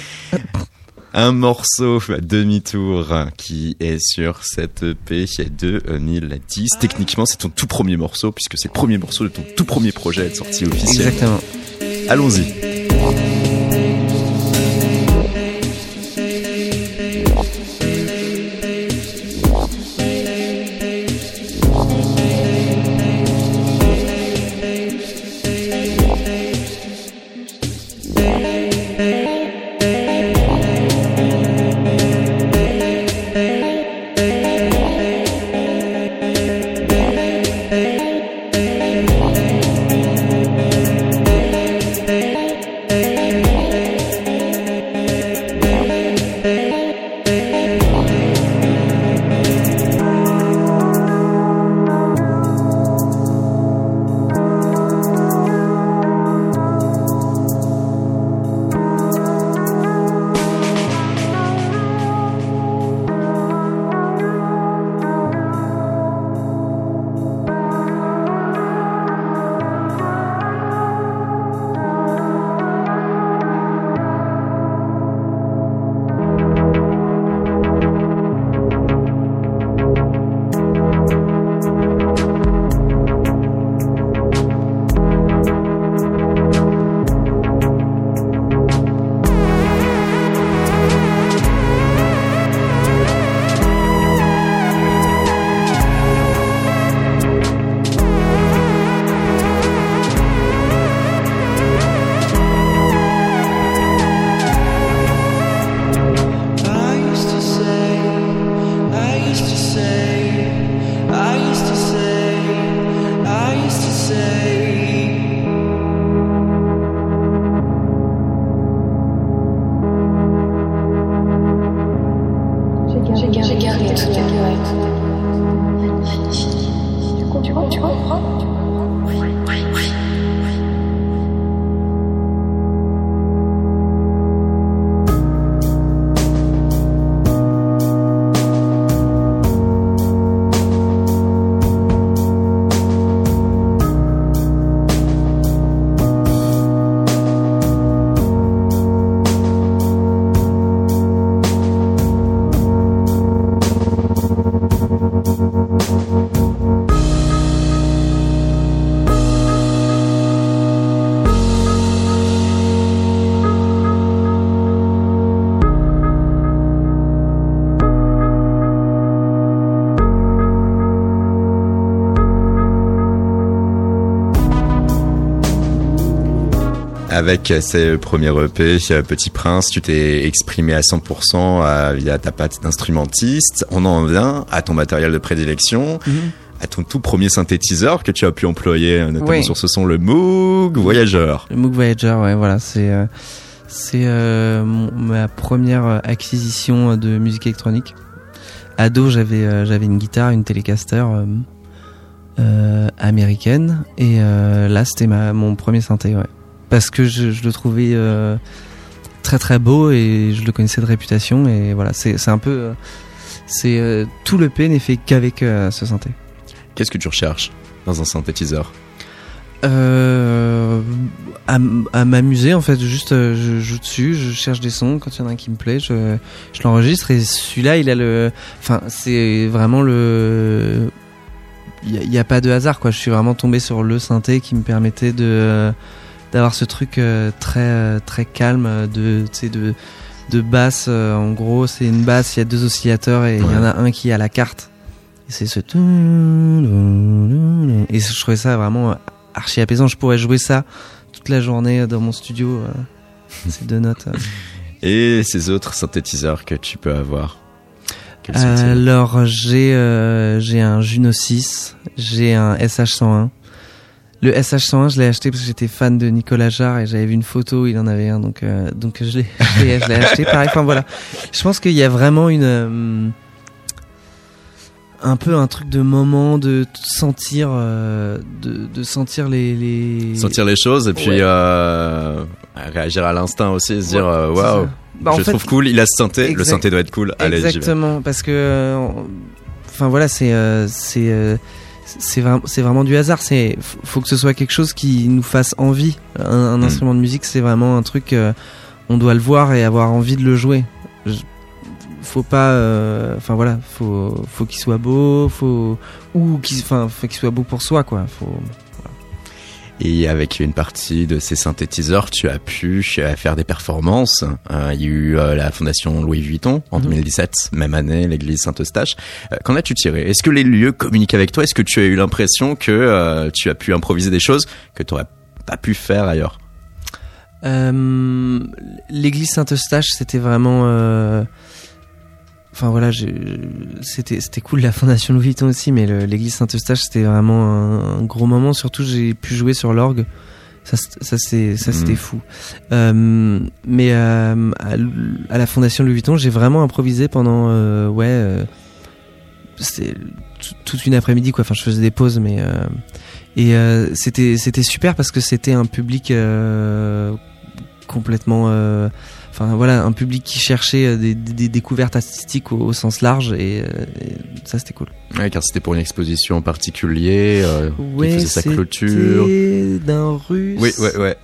Un morceau à demi-tour qui est sur cette EP 2010. Techniquement, c'est ton tout premier morceau puisque c'est le premier morceau de ton tout premier projet à être sorti officiel. Exactement. Allons-y. Avec ces premiers EP, Petit Prince, tu t'es exprimé à 100% euh, via ta patte d'instrumentiste. On en vient à ton matériel de prédilection. Mhm. à ton tout premier synthétiseur que tu as pu employer, euh, notamment sur ce son, le Moog Voyager. Le Moog Voyager, ouais, voilà, c'est euh, c'est ma première acquisition de musique électronique. Ado, j'avais j'avais une guitare, une Telecaster américaine. Et là, c'était mon premier synthé, ouais. Parce que je, je le trouvais très très beau et je le connaissais de réputation. Et voilà, c'est un peu. c'est Tout le P n'est fait qu'avec ce synthé. Qu'est-ce que tu recherches dans un synthétiseur? Euh, à, m'amuser en fait juste euh, je joue dessus je cherche des sons quand il y en a un qui me plaît je, je l'enregistre et celui-là il a le enfin c'est vraiment le il n'y a, pas de hasard quoi je suis vraiment tombé sur le synthé qui me permettait de d'avoir ce truc euh, très très calme de tu sais de de basse en gros c'est une basse il y a deux oscillateurs et il y en a un qui est à la carte et c'est ce et je trouvais ça vraiment archi apaisant. Je pourrais jouer ça toute la journée dans mon studio. Euh, *laughs* ces deux notes. Euh. Et ces autres synthétiseurs que tu peux avoir Alors j'ai euh, j'ai un Juno 6, j'ai un SH101. Le SH101, je l'ai acheté parce que j'étais fan de Nicolas Jarre et j'avais vu une photo, il en avait un, donc donc je l'ai je l'ai acheté. Pareil, enfin voilà. Je pense qu'il y a vraiment une un peu un truc de moment de sentir euh, de, de, sentir les, les, sentir les choses et puis euh, réagir à l'instinct aussi se dire euh, waouh bah, je trouve cool il a ce synthé le synthé doit être cool allez exactement parce que enfin voilà c'est c'est c'est vraiment c'est vraiment du hasard c'est faut que ce soit quelque chose qui nous fasse envie. Un, mm. instrument de musique c'est vraiment un truc on doit le voir et avoir envie de le jouer. Faut pas euh, enfin voilà faut faut qu'il soit beau faut ou qu'il enfin faut qu'il soit beau pour soi quoi. Faut Et avec une partie de ces synthétiseurs, tu as pu euh, faire des performances. Euh, il y a eu la fondation Louis Vuitton en 2017, mhm. même année, l'église Saint-Eustache. Qu'en as-tu tiré? Est-ce que les lieux communiquent avec toi? Est-ce que tu as eu l'impression que tu as pu improviser des choses que tu n'aurais pas pu faire ailleurs? L'église Saint-Eustache, c'était vraiment Enfin voilà, c'était c'était cool la fondation Louis Vuitton aussi, mais l'église Saint-Eustache c'était vraiment un, gros moment. Surtout j'ai pu jouer sur l'orgue. Ça, ça c'est ça c'était mm. fou. Euh, mais euh, à, la fondation Louis Vuitton, j'ai vraiment improvisé pendant euh, ouais, euh, c'était toute une après-midi quoi. Enfin, je faisais des pauses, mais euh, et c'était c'était super parce que c'était un public complètement enfin voilà un public qui cherchait euh, des, des, découvertes artistiques au, sens large et, euh, ça c'était cool. Ouais, car c'était pour une exposition en particulier euh, qui faisait sa clôture. d'un russe. Oui ouais ouais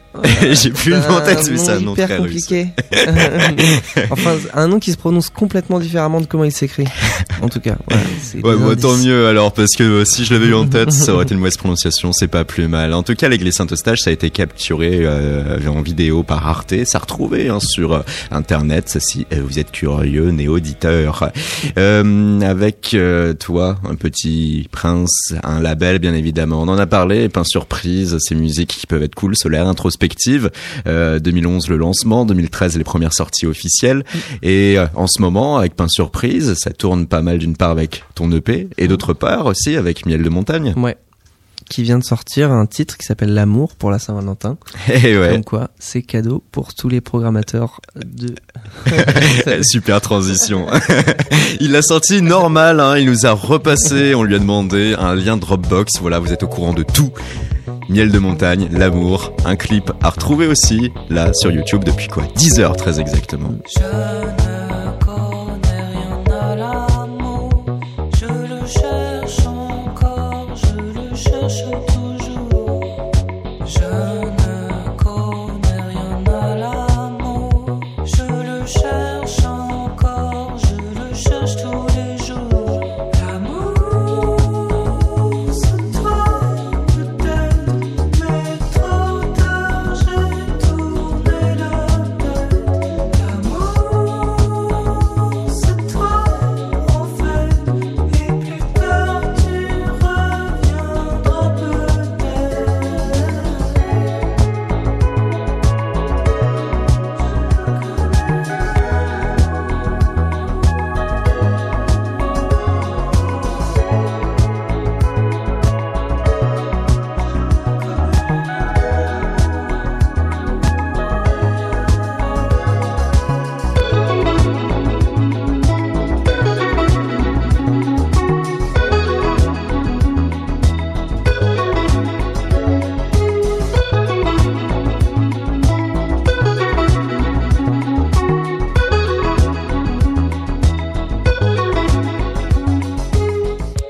J'ai plus le nom en tête, mais c'est un nom très compliqué. *laughs* enfin, un nom qui se prononce complètement différemment de comment il s'écrit. En tout cas, ouais, ouais tant mieux alors, parce que euh, si je l'avais eu en tête, ça aurait été une mauvaise prononciation, c'est pas plus mal. En tout cas, l'église Saint-Eustache, ça a été capturé euh, en vidéo par Arte. Ça a retrouvé hein, sur euh, Internet, si vous êtes curieux, néo-auditeur. avec toi, un petit prince, un label, bien évidemment. On en a parlé, pain surprise, ces musiques qui peuvent être cool, solaire, introspective 2011 euh, le lancement, 2013 les premières sorties officielles. Et euh, en ce moment, avec Pain Surprise, ça tourne pas mal d'une part avec ton EP et d'autre part aussi avec Miel de Montagne. Ouais qui vient de sortir un titre qui s'appelle L'amour pour la Saint-Valentin. Et *laughs* eh ouais. Comme quoi, c'est cadeau pour tous les programmateurs de. *laughs* Super transition. *laughs* il l'a sorti normal, hein, il nous a repassé, on lui a demandé un lien Dropbox. Voilà, vous êtes au courant de tout. Miel de montagne, l'amour, un clip à retrouver aussi là sur YouTube depuis quoi 10 heures très exactement.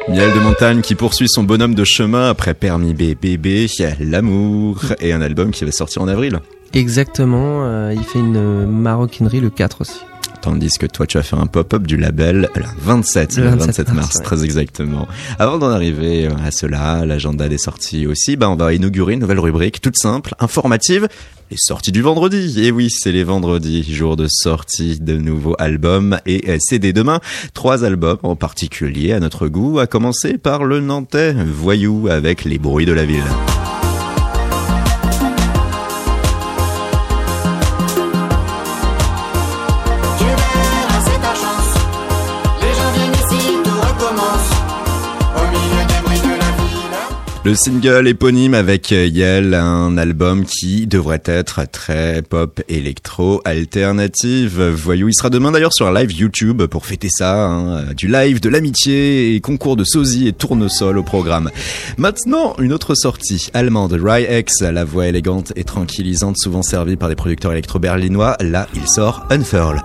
Miel de montagne qui poursuit son bonhomme de chemin après Permis B, bébé, l'amour et un album qui va sortir en avril. Exactement, euh, il fait une maroquinerie le 4 aussi. Tandis que toi, tu vas faire un pop-up du label le 27, le 27, mars, très exactement. Avant d'en arriver à cela, l'agenda des sorties aussi, bah, on va inaugurer une nouvelle rubrique toute simple, informative, les sorties du vendredi. Et oui, c'est les vendredis, jour de sortie de nouveaux albums et CD demain. Trois albums en particulier à notre goût, à commencer par le Nantais Voyou avec les bruits de la ville. Le single éponyme avec Yel, un album qui devrait être très pop électro alternative. Voyou, il sera demain d'ailleurs sur un live YouTube pour fêter ça, hein. du live, de l'amitié et concours de sosie et tournesol au programme. Maintenant, une autre sortie allemande, X, la voix élégante et tranquillisante, souvent servie par des producteurs électro-berlinois. Là, il sort Unfurl.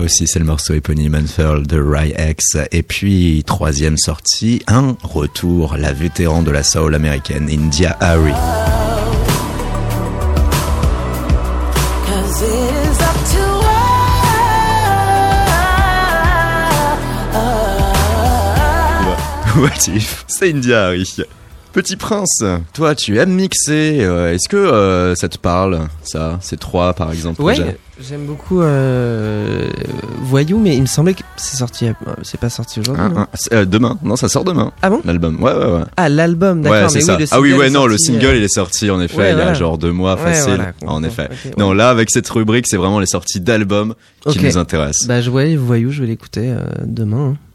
Aussi, c'est le morceau éponyme Unfurl de Ry X. Et puis, troisième sortie, un retour, la vétéran de la soul américaine, India Harry. What if? C'est India Harry. Petit Prince, toi tu aimes mixer, euh, est-ce que euh, ça te parle, ça Ces trois par exemple Ouais, j'aime beaucoup euh, Voyou, mais il me semblait que c'est sorti, c'est pas sorti aujourd'hui. demain, non ça sort demain. Ah bon? L'album, ouais ouais ouais. Ah l'album, d'accord. Ouais, oui, ah oui ouais non, le single il est sorti en effet il y a genre deux mois facile, en effet. non là avec cette rubrique c'est vraiment les sorties d'albums qui nous intéressent. Bah je vois Voyou, je vais l'écouter demain. Hein.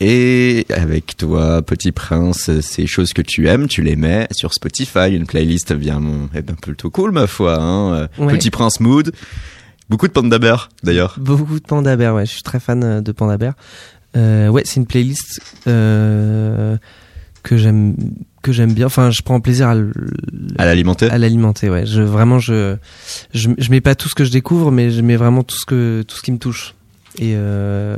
Et avec toi, Petit Prince, ces choses que tu aimes, tu les mets sur Spotify, une playlist bien, eh ben, plutôt cool, ma foi. Hein. Petit Prince Mood. Beaucoup de Panda Bear, d'ailleurs. Beaucoup de Panda Bear, ouais. Je suis très fan euh, de Panda Bear. Euh, ouais, c'est une playlist euh, que j'aime que j'aime bien. Enfin, je prends plaisir à l'alimenter. À l'alimenter, ouais. Je vraiment, je, je, je mets pas tout ce que je découvre, mais je mets vraiment tout ce que tout ce qui me touche. Et euh,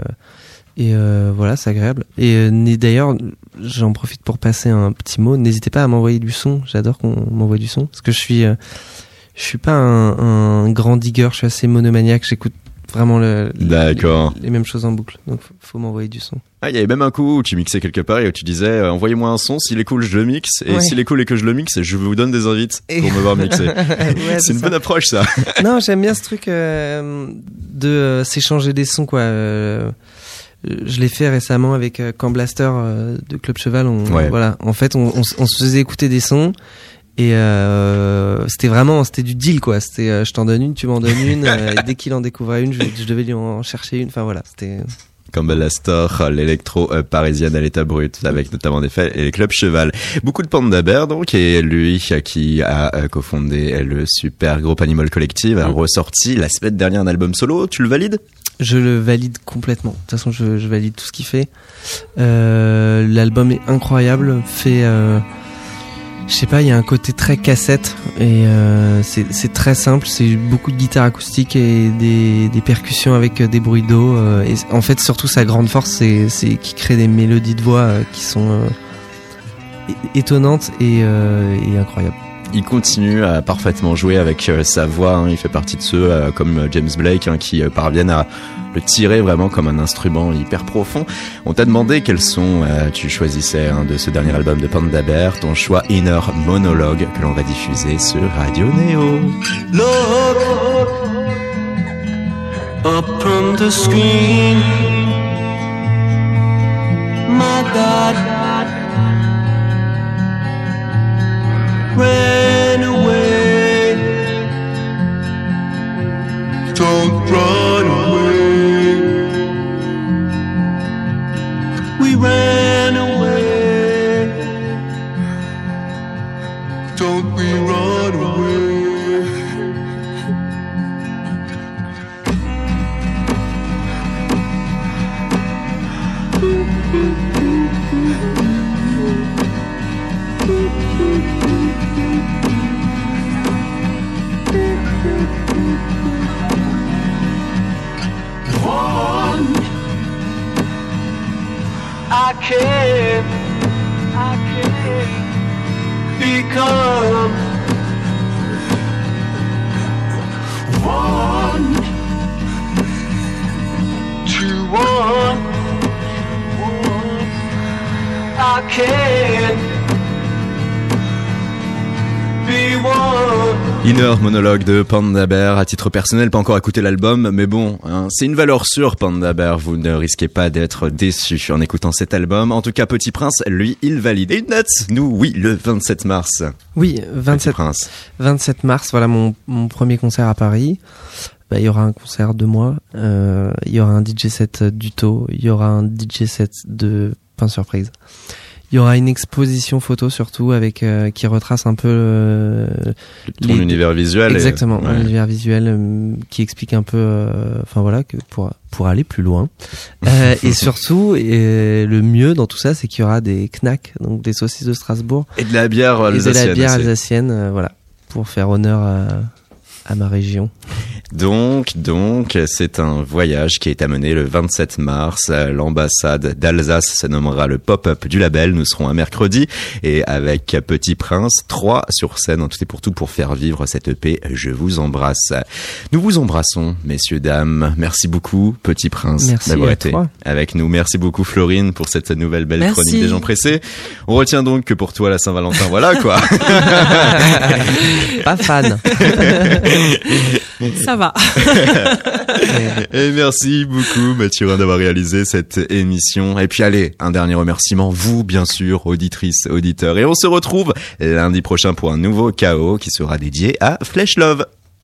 et euh, voilà, c'est agréable. Et euh, d'ailleurs, j'en profite pour passer un petit mot. N'hésitez pas à m'envoyer du son. J'adore qu'on m'envoie du son parce que je suis, euh, je suis pas un, un, grand digger. Je suis assez monomaniaque. J'écoute vraiment le. Les, mêmes choses en boucle. Donc faut, m'envoyer du son. Ah, il y avait même un coup où tu mixais quelque part et où tu disais envoyez-moi un son, s'il est cool je le mixe et s'il est cool et que je le mixe, je vous donne des invites pour me voir *laughs* mixer. c'est une bonne approche ça. non, j'aime bien ce truc de s'échanger des sons quoi je l'ai fait récemment avec euh, Camp Blaster euh, de Club Cheval. On, Voilà, en fait, on, on, se faisait écouter des sons et euh, c'était vraiment c'était du deal quoi. C'était euh, je t'en donne une, tu m'en donnes une. *laughs* dès qu'il en découvrait une, je, je, devais lui en chercher une. Enfin voilà, c'était. Camp Blaster, l'électro parisienne à l'état brut, avec notamment des faits et les clubs cheval. Beaucoup de Panda Bear, donc, et lui qui a cofondé le super groupe Animal Collective, a mm. ressorti la semaine dernière un album solo. Tu le valides? Je le valide complètement. De toute façon, je, valide tout ce qu'il fait. Euh, l'album est incroyable. Fait, euh, je sais pas, il y a un côté très cassette et euh, c'est très simple. C'est beaucoup de guitare acoustique et des, percussions avec des bruits d'eau. et en fait, surtout sa grande force, c'est qu'il crée des mélodies de voix qui sont étonnantes et incroyables il continue à parfaitement jouer avec euh, sa voix. Hein. Il fait partie de ceux euh, comme euh, James Blake hein, qui parviennent à le tirer vraiment comme un instrument hyper profond. On t'a demandé quels sons tu choisissais hein, de ce dernier album de Panda Bear, ton choix Inner Monologue que l'on va diffuser sur Radio Neo. Look the screen. My. Ran away. Don't run I can, I can become Inner monologue de Panda Bear. À titre personnel, pas encore écouté l'album, mais bon, hein, c'est une valeur sûre, Panda Bear. Vous ne risquez pas d'être déçu en écoutant cet album. En tout cas, Petit Prince, lui, il valide. Et une date Nous, oui, le 27 mars. Oui, 27, Prince. 27 mars, voilà mon, mon premier concert à Paris. Bah, il y aura un concert de moi, euh, il y aura un DJ set du taux, il y aura un DJ set de Pain Surprise. Il y aura une exposition photo surtout avec euh, qui retrace un peu euh, ton univers visuel. Exactement, et... ouais. univers visuel euh, qui explique un peu, euh, enfin voilà, que pour pour aller plus loin. *laughs* et surtout, et le mieux dans tout ça, c'est qu'il y aura des knacks, donc des saucisses de Strasbourg et de la bière alsacienne. Et de la bière alsacienne, voilà, pour faire honneur à à ma région. Donc, donc, c'est un voyage qui est amené le 27 mars. L'ambassade d'Alsace se nommera le pop-up du label. Nous serons un mercredi et avec Petit Prince, trois sur scène en tout et pour tout pour faire vivre cette EP. Je vous embrasse. Nous vous embrassons, messieurs, dames. Merci beaucoup, Petit Prince, d'avoir été toi. avec nous. Merci beaucoup, Florine, pour cette nouvelle belle Merci. chronique des gens pressés. On retient donc que pour toi, la Saint-Valentin, voilà quoi. *laughs* Pas fan. *laughs* *laughs* Ça va. *laughs* Et merci beaucoup Mathurin d'avoir réalisé cette émission. Et puis allez, un dernier remerciement, vous bien sûr, auditrices, auditeurs. Et on se retrouve lundi prochain pour un nouveau chaos qui sera dédié à Flesh Love.